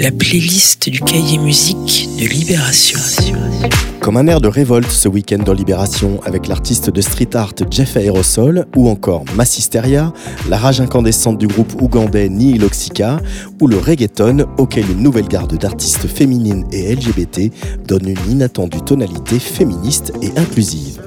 la playlist du cahier musique de Libération. Comme un air de révolte ce week-end dans Libération avec l'artiste de street art Jeff Aerosol ou encore Massisteria, la rage incandescente du groupe ougandais Nihiloxica ou le reggaeton auquel une nouvelle garde d'artistes féminines et LGBT donne une inattendue tonalité féministe et inclusive.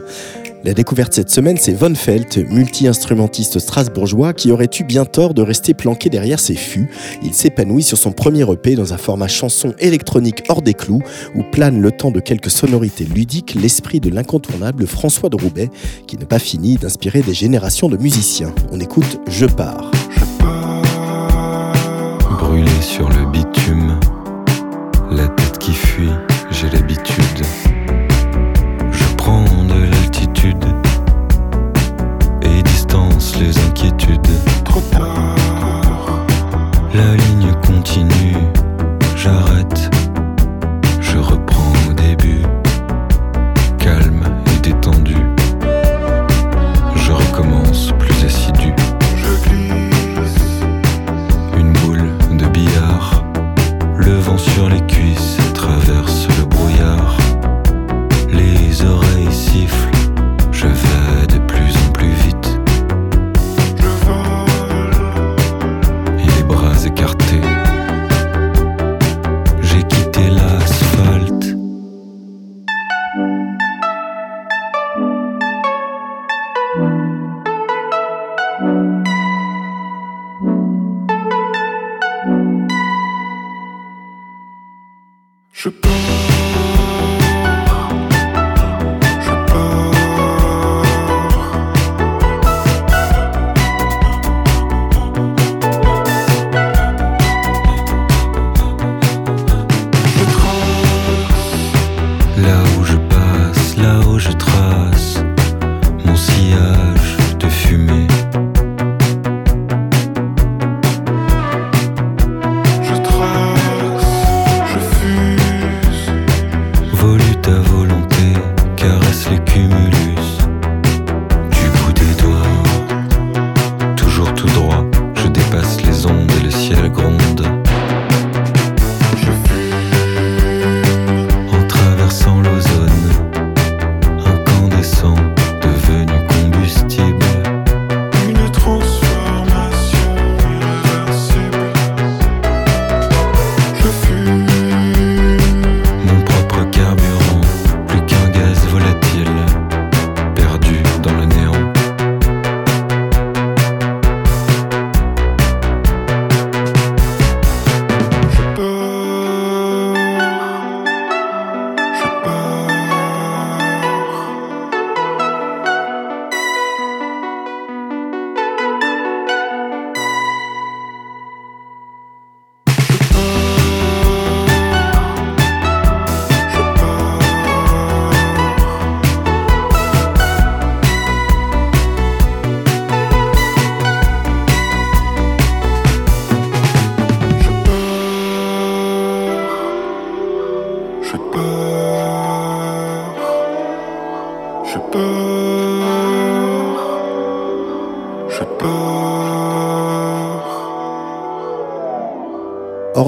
La découverte cette semaine, c'est Von Felt, multi-instrumentiste strasbourgeois qui aurait eu bien tort de rester planqué derrière ses fûts. Il s'épanouit sur son premier EP dans un format chanson électronique hors des clous où plane le temps de quelques sonorités ludiques l'esprit de l'incontournable François de Roubaix qui n'a pas fini d'inspirer des générations de musiciens. On écoute Je pars. Je pars. Brûlé sur le bitume, la tête qui fuit, j'ai l'habitude. La ligne continue, j'arrête, Love.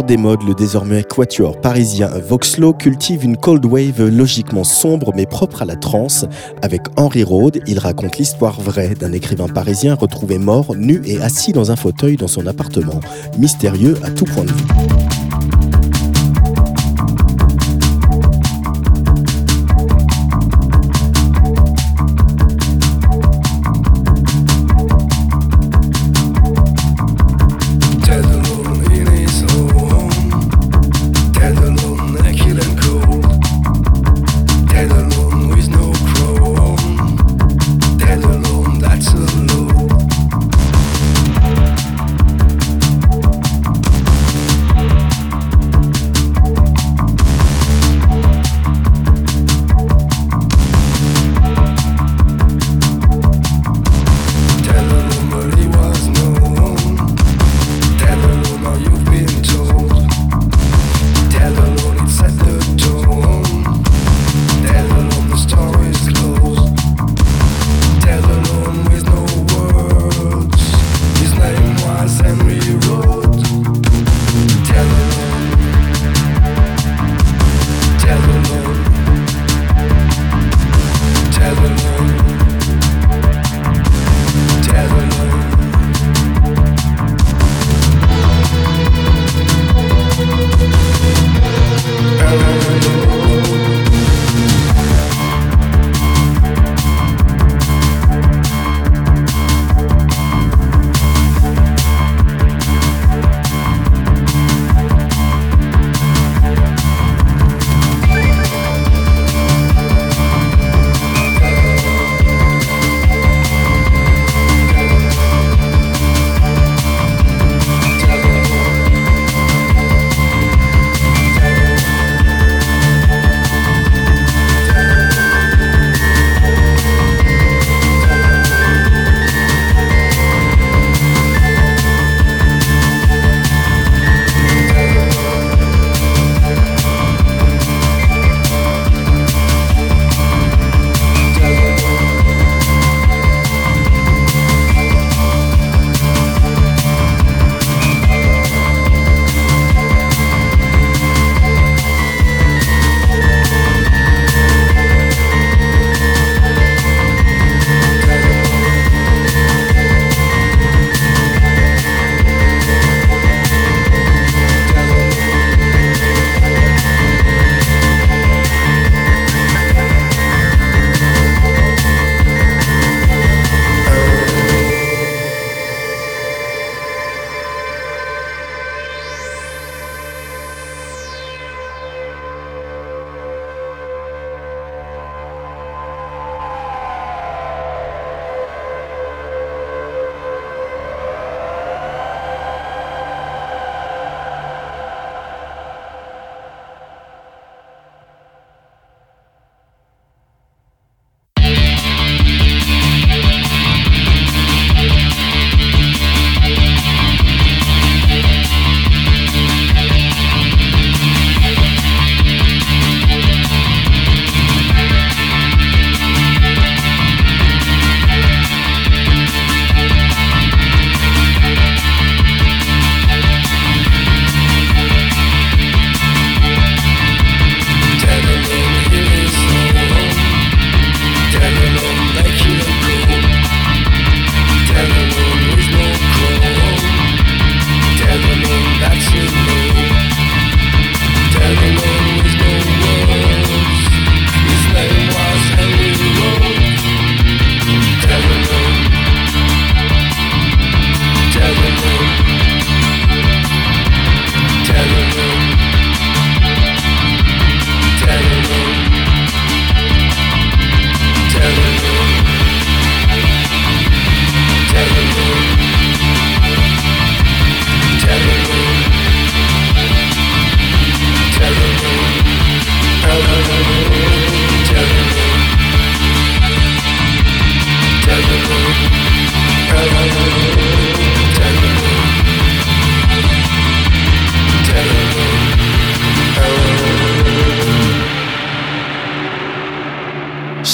Des modes, le désormais quatuor parisien Voxlo cultive une cold wave logiquement sombre mais propre à la trance. Avec Henry Rode, il raconte l'histoire vraie d'un écrivain parisien retrouvé mort, nu et assis dans un fauteuil dans son appartement, mystérieux à tout point de vue.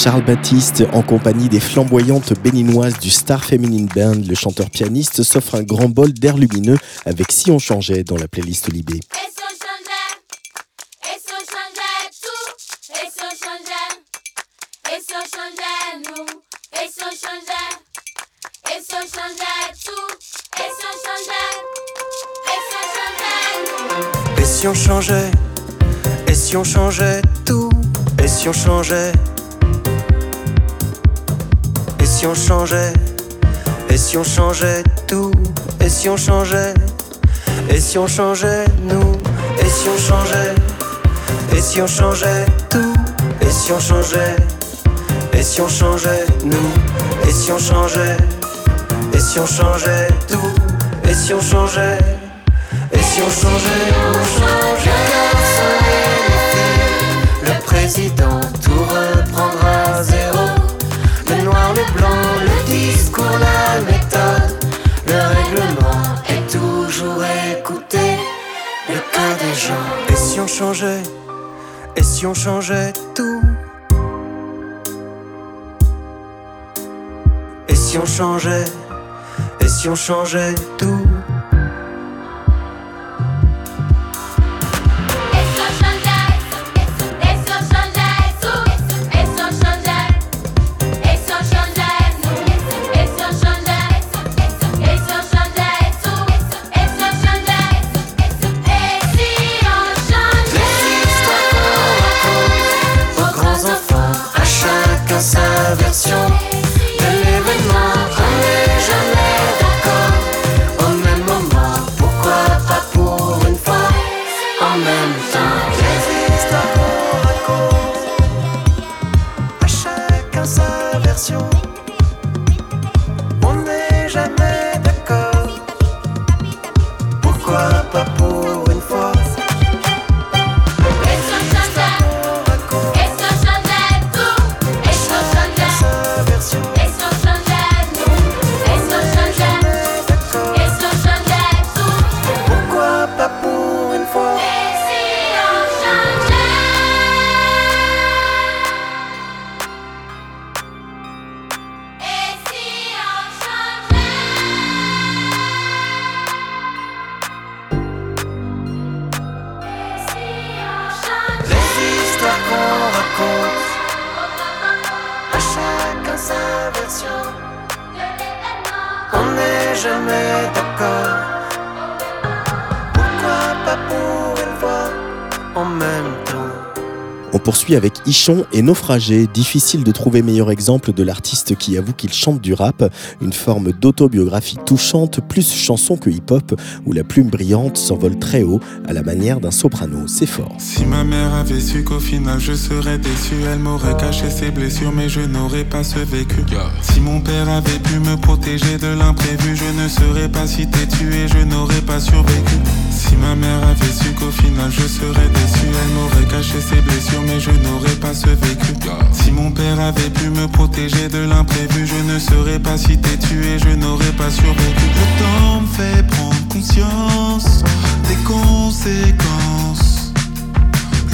Charles Baptiste, en compagnie des flamboyantes béninoises du Star Feminine Band, le chanteur-pianiste s'offre un grand bol d'air lumineux avec Si on changeait dans la playlist Libé. Et si on changeait, et si on changeait tout, et si on changeait, et si on changeait et si on changeait, tout, et si on changeait, et si on changeait nous. Et si on changeait Et si on changeait tout Et si on changeait Et si on changeait nous Et si on changeait Et si on changeait tout Et si on changeait Et si on changeait on changeait Et si Le le discours, la méthode Le règlement est toujours écouté. Le cas des gens. Et si on changeait Et si on changeait tout? Et si on changeait Et si on changeait tout? Poursuit avec Ichon et Naufragé. Difficile de trouver meilleur exemple de l'artiste qui avoue qu'il chante du rap, une forme d'autobiographie touchante, plus chanson que hip-hop, où la plume brillante s'envole très haut à la manière d'un soprano. C'est fort. Si ma mère avait su qu'au final je serais déçu, elle m'aurait caché ses blessures, mais je n'aurais pas ce vécu. Si mon père avait pu me protéger de l'imprévu, je ne serais pas si têtu et je n'aurais pas survécu. Si ma mère avait su qu'au final je serais déçu, elle m'aurait caché ses blessures, mais je n'aurais pas ce vécu. Si mon père avait pu me protéger de l'imprévu, je ne serais pas si et je n'aurais pas survécu. Le temps me fait prendre conscience des conséquences.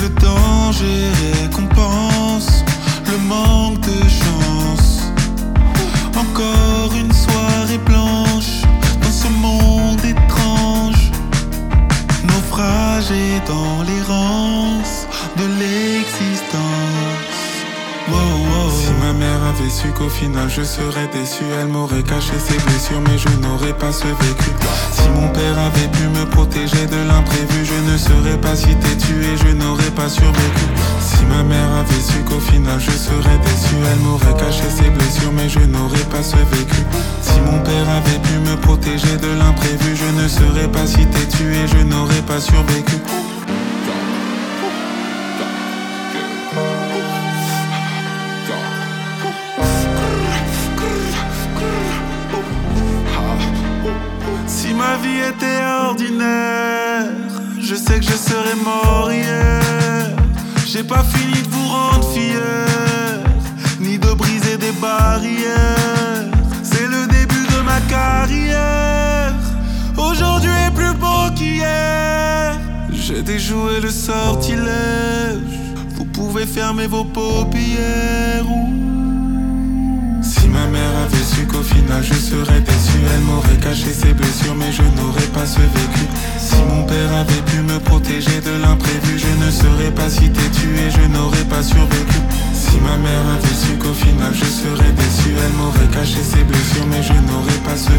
Le danger récompense le manque de chance. Encore une soirée blanche dans ce monde étrange. Naufragé dans l'errance de. Su qu'au final je serais déçu, elle m'aurait caché ses blessures, mais je n'aurais pas ce vécu. Si mon père avait pu me protéger de l'imprévu, je ne serais pas si têtu et je n'aurais pas survécu. Si ma mère avait su qu'au final je serais déçu, elle m'aurait caché ses blessures, mais je n'aurais pas ce. Si mon père avait pu me protéger de l'imprévu, je ne serais pas si têtu et je n'aurais pas survécu. Ma vie était ordinaire, je sais que je serais mort hier. J'ai pas fini de vous rendre fier, ni de briser des barrières. C'est le début de ma carrière. Aujourd'hui est plus beau qu'hier. J'ai déjoué le sortilège. Vous pouvez fermer vos paupières. Mère avait su qu'au final je serais déçu, elle m'aurait caché ses blessures, mais je n'aurais pas ce vécu. Si mon père avait pu me protéger de l'imprévu, je ne serais pas si têtu et je n'aurais pas survécu. Si ma mère avait su qu'au final je serais déçu, elle m'aurait caché ses blessures, mais je n'aurais pas ce.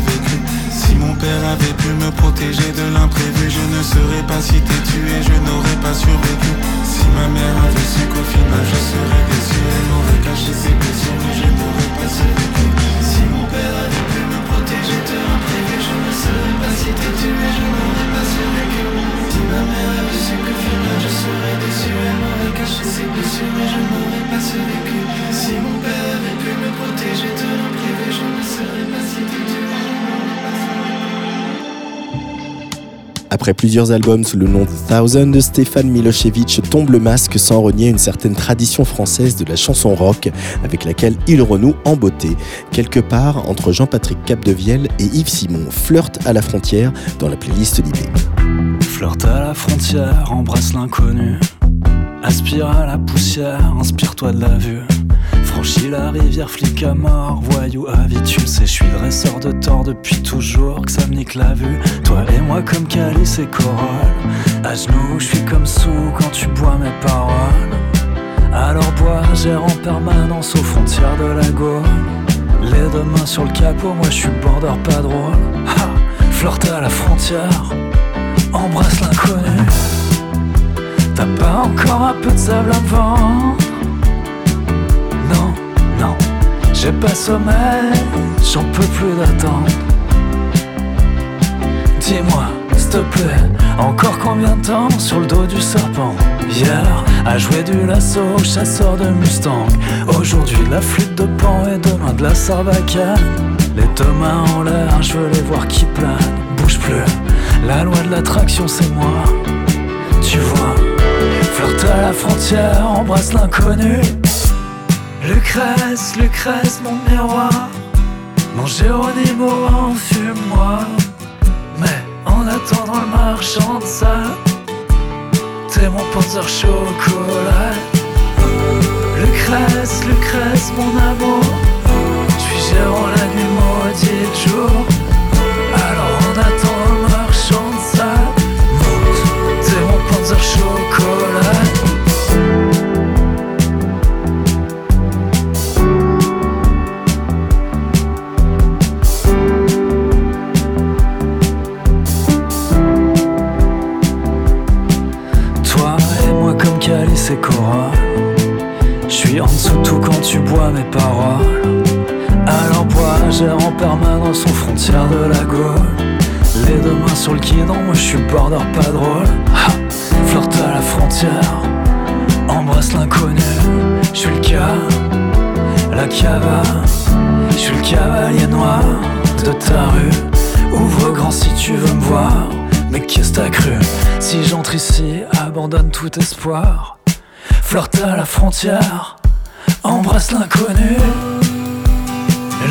Si mon père avait pu me protéger de l'imprévu, je ne serais pas si têtu je n'aurais pas survécu. Si ma mère avait su qu'au final je serais déçu, elle m'aurait caché ses blessures, mais je n'aurais pas survécu. Si mon père avait pu me protéger de l'imprévu, je ne serais pas si têtu et je n'aurais pas survécu. Si ma mère avait su qu'au final je serais déçu, elle m'aurait caché ses blessures, mais je n'aurais pas survécu. Si mon père avait pu me protéger de l'imprévu, je ne serais pas Après plusieurs albums sous le nom de Thousand, Stéphane Milosevic tombe le masque sans renier une certaine tradition française de la chanson rock avec laquelle il renoue en beauté, quelque part entre Jean-Patrick Capdevielle et Yves Simon, flirte à la frontière dans la playlist Libé. Flirte à la frontière, embrasse l'inconnu. Aspire à la poussière, inspire-toi de la vue. Franchis la rivière, flic à mort, voyou tu sais, je suis dresseur de tort depuis toujours, que ça me nique la vue. Toi et moi comme calice et corolle. À genoux, je suis comme sous quand tu bois mes paroles. Alors bois, gère en permanence aux frontières de la Gaule. Les deux mains sur le capot, moi je suis border pas drôle. Ha, flirte à la frontière, embrasse l'inconnu. T'as pas encore un peu de sable vendre? Non, j'ai pas sommeil, j'en peux plus d'attendre. Dis-moi, s'il te plaît, encore combien de temps sur le dos du serpent? Hier, à jouer du lasso, chasseur de Mustang. Aujourd'hui, la flûte de pan et demain de la sarbacane. Les deux mains en l'air, je veux les voir qui planent. Bouge plus, la loi de l'attraction, c'est moi. Tu vois, flirte à la frontière, embrasse l'inconnu. Lucrèce, Lucrèce, mon miroir. Mon Géronimo, enfume-moi. Mais en attendant le marchand de sable, t'es mon panzer chocolat. Lucrèce, Lucrèce, mon amour. J'suis gérant la nuit maudite jour. Tu bois mes paroles. Alors bois, gère en permanence aux frontières de la Gaule. Les deux mains sur le guidon, moi je suis border pas drôle. Ha, Flirte à la frontière, embrasse l'inconnu. Je suis le cas, la cava. Je le cavalier noir de ta rue. Ouvre grand si tu veux me voir. Mais qu'est-ce t'as cru? Si j'entre ici, abandonne tout espoir. Flirte à la frontière Embrasse l'inconnu.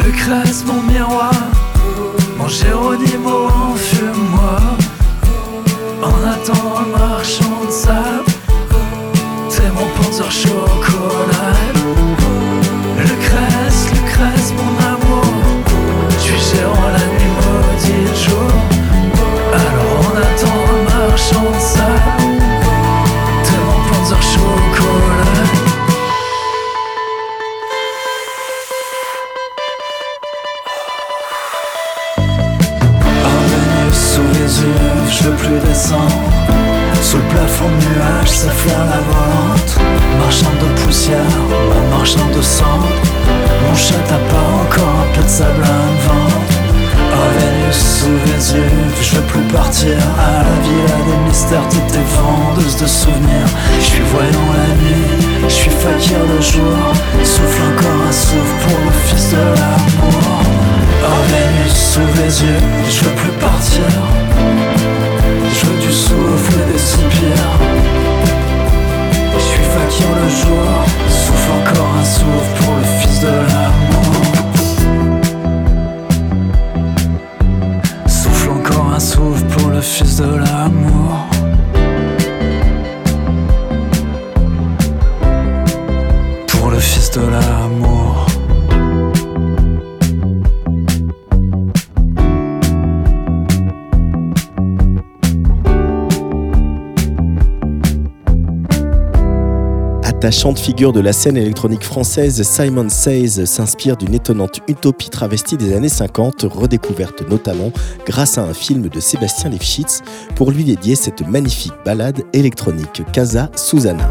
Lucrèce, mon miroir. Mon Géronimo, enfume-moi En attendant le marchand de sable. T'es mon panzer chocolat souffle encore un souffle pour le fils de l'amour. Oh Vénus sous Vésuve, je veux plus partir, je veux du souffle et des soupirs. Je suis fakir le jour, L'attachante figure de la scène électronique française Simon Says s'inspire d'une étonnante utopie travestie des années 50, redécouverte notamment grâce à un film de Sébastien Lifshitz pour lui dédier cette magnifique ballade électronique Casa Susanna.